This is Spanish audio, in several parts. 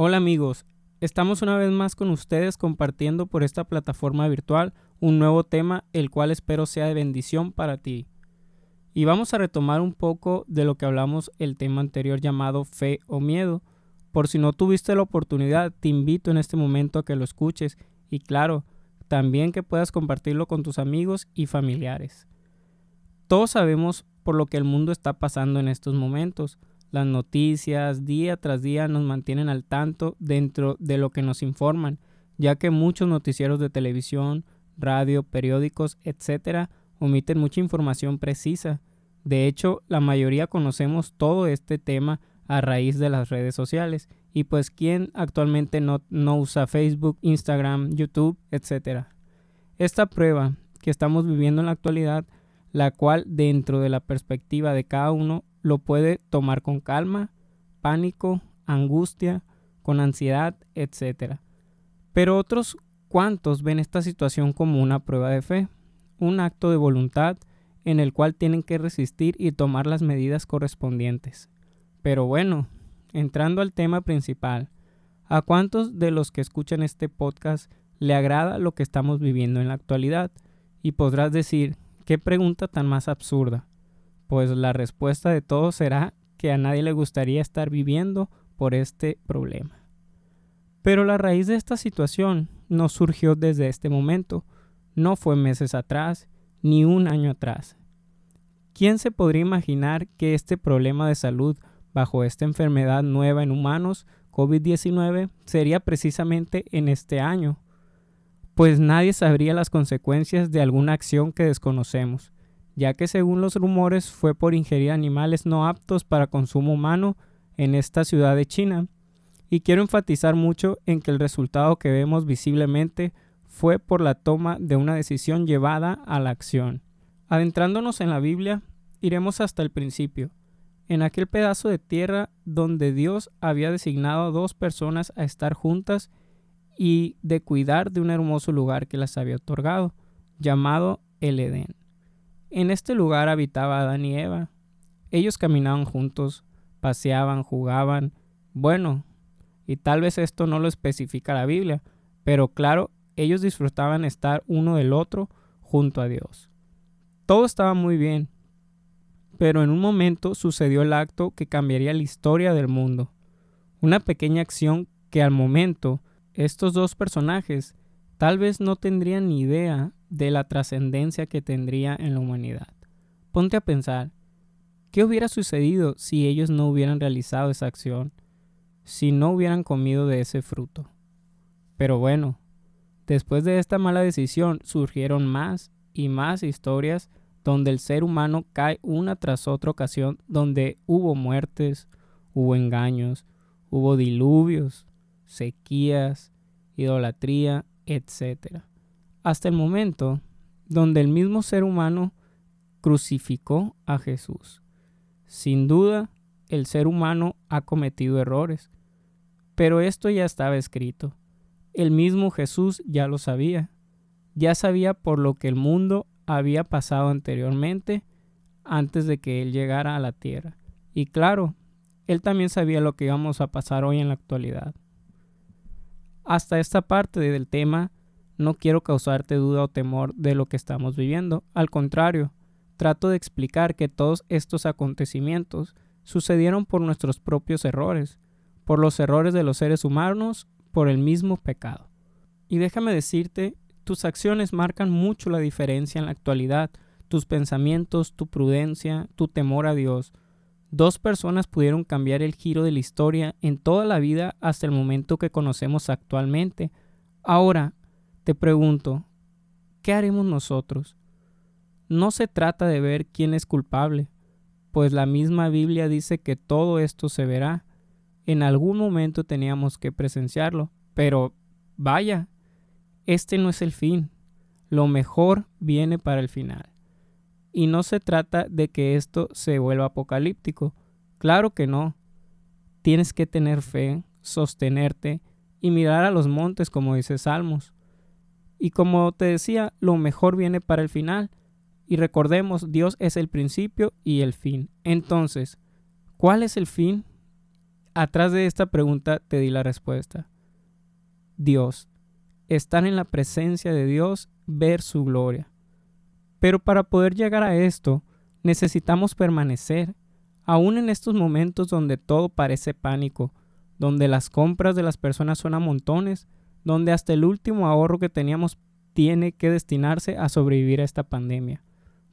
Hola amigos, estamos una vez más con ustedes compartiendo por esta plataforma virtual un nuevo tema el cual espero sea de bendición para ti. Y vamos a retomar un poco de lo que hablamos el tema anterior llamado fe o miedo. Por si no tuviste la oportunidad, te invito en este momento a que lo escuches y claro, también que puedas compartirlo con tus amigos y familiares. Todos sabemos por lo que el mundo está pasando en estos momentos. Las noticias día tras día nos mantienen al tanto dentro de lo que nos informan, ya que muchos noticieros de televisión, radio, periódicos, etcétera, omiten mucha información precisa. De hecho, la mayoría conocemos todo este tema a raíz de las redes sociales. Y pues, ¿quién actualmente no, no usa Facebook, Instagram, YouTube, etcétera? Esta prueba que estamos viviendo en la actualidad, la cual dentro de la perspectiva de cada uno lo puede tomar con calma, pánico, angustia, con ansiedad, etc. Pero otros cuantos ven esta situación como una prueba de fe, un acto de voluntad en el cual tienen que resistir y tomar las medidas correspondientes. Pero bueno, entrando al tema principal, ¿a cuántos de los que escuchan este podcast le agrada lo que estamos viviendo en la actualidad? Y podrás decir, ¿qué pregunta tan más absurda? Pues la respuesta de todos será que a nadie le gustaría estar viviendo por este problema. Pero la raíz de esta situación no surgió desde este momento, no fue meses atrás, ni un año atrás. ¿Quién se podría imaginar que este problema de salud bajo esta enfermedad nueva en humanos, COVID-19, sería precisamente en este año? Pues nadie sabría las consecuencias de alguna acción que desconocemos ya que según los rumores fue por ingerir animales no aptos para consumo humano en esta ciudad de China. Y quiero enfatizar mucho en que el resultado que vemos visiblemente fue por la toma de una decisión llevada a la acción. Adentrándonos en la Biblia, iremos hasta el principio, en aquel pedazo de tierra donde Dios había designado a dos personas a estar juntas y de cuidar de un hermoso lugar que las había otorgado, llamado el Edén. En este lugar habitaba Adán y Eva. Ellos caminaban juntos, paseaban, jugaban. Bueno, y tal vez esto no lo especifica la Biblia, pero claro, ellos disfrutaban estar uno del otro junto a Dios. Todo estaba muy bien, pero en un momento sucedió el acto que cambiaría la historia del mundo. Una pequeña acción que al momento estos dos personajes tal vez no tendrían ni idea de la trascendencia que tendría en la humanidad. Ponte a pensar, ¿qué hubiera sucedido si ellos no hubieran realizado esa acción, si no hubieran comido de ese fruto? Pero bueno, después de esta mala decisión surgieron más y más historias donde el ser humano cae una tras otra ocasión, donde hubo muertes, hubo engaños, hubo diluvios, sequías, idolatría, etc hasta el momento donde el mismo ser humano crucificó a Jesús. Sin duda, el ser humano ha cometido errores, pero esto ya estaba escrito. El mismo Jesús ya lo sabía, ya sabía por lo que el mundo había pasado anteriormente antes de que Él llegara a la tierra. Y claro, Él también sabía lo que íbamos a pasar hoy en la actualidad. Hasta esta parte del tema no quiero causarte duda o temor de lo que estamos viviendo. Al contrario, trato de explicar que todos estos acontecimientos sucedieron por nuestros propios errores, por los errores de los seres humanos, por el mismo pecado. Y déjame decirte, tus acciones marcan mucho la diferencia en la actualidad, tus pensamientos, tu prudencia, tu temor a Dios. Dos personas pudieron cambiar el giro de la historia en toda la vida hasta el momento que conocemos actualmente. Ahora, te pregunto, ¿qué haremos nosotros? No se trata de ver quién es culpable, pues la misma Biblia dice que todo esto se verá. En algún momento teníamos que presenciarlo, pero vaya, este no es el fin. Lo mejor viene para el final. Y no se trata de que esto se vuelva apocalíptico. Claro que no. Tienes que tener fe, sostenerte y mirar a los montes como dice Salmos. Y como te decía, lo mejor viene para el final. Y recordemos, Dios es el principio y el fin. Entonces, ¿cuál es el fin? atrás de esta pregunta te di la respuesta. Dios. Estar en la presencia de Dios, ver su gloria. Pero para poder llegar a esto, necesitamos permanecer, aún en estos momentos donde todo parece pánico, donde las compras de las personas son a montones, donde hasta el último ahorro que teníamos tiene que destinarse a sobrevivir a esta pandemia.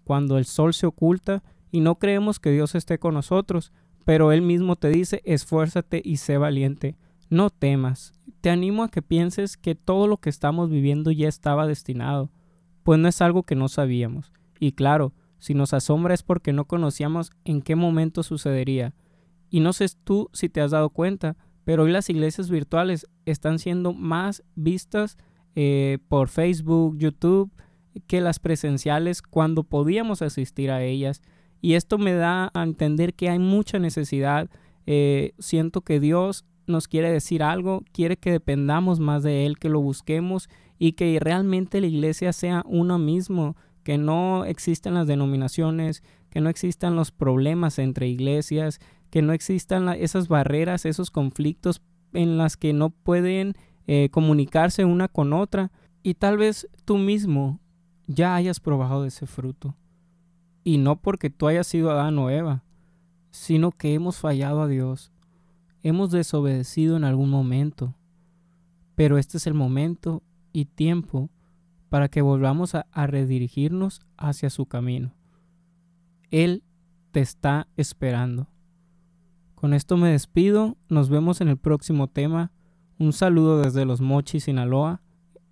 Cuando el sol se oculta y no creemos que Dios esté con nosotros, pero Él mismo te dice, esfuérzate y sé valiente, no temas. Te animo a que pienses que todo lo que estamos viviendo ya estaba destinado, pues no es algo que no sabíamos. Y claro, si nos asombra es porque no conocíamos en qué momento sucedería. Y no sé tú si te has dado cuenta, pero hoy las iglesias virtuales están siendo más vistas eh, por Facebook, YouTube, que las presenciales cuando podíamos asistir a ellas. Y esto me da a entender que hay mucha necesidad. Eh, siento que Dios nos quiere decir algo, quiere que dependamos más de Él, que lo busquemos y que realmente la iglesia sea uno mismo, que no existan las denominaciones, que no existan los problemas entre iglesias, que no existan esas barreras, esos conflictos en las que no pueden eh, comunicarse una con otra. Y tal vez tú mismo ya hayas probado ese fruto. Y no porque tú hayas sido Adán o Eva, sino que hemos fallado a Dios. Hemos desobedecido en algún momento. Pero este es el momento y tiempo para que volvamos a redirigirnos hacia su camino. Él te está esperando. Con esto me despido, nos vemos en el próximo tema. Un saludo desde Los Mochis, Sinaloa,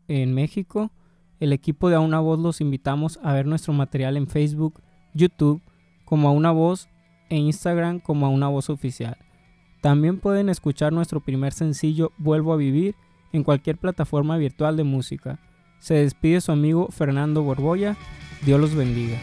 en México. El equipo de A Una Voz los invitamos a ver nuestro material en Facebook, YouTube como a una voz e Instagram como a una voz oficial. También pueden escuchar nuestro primer sencillo Vuelvo a Vivir en cualquier plataforma virtual de música. Se despide su amigo Fernando Borboya. Dios los bendiga.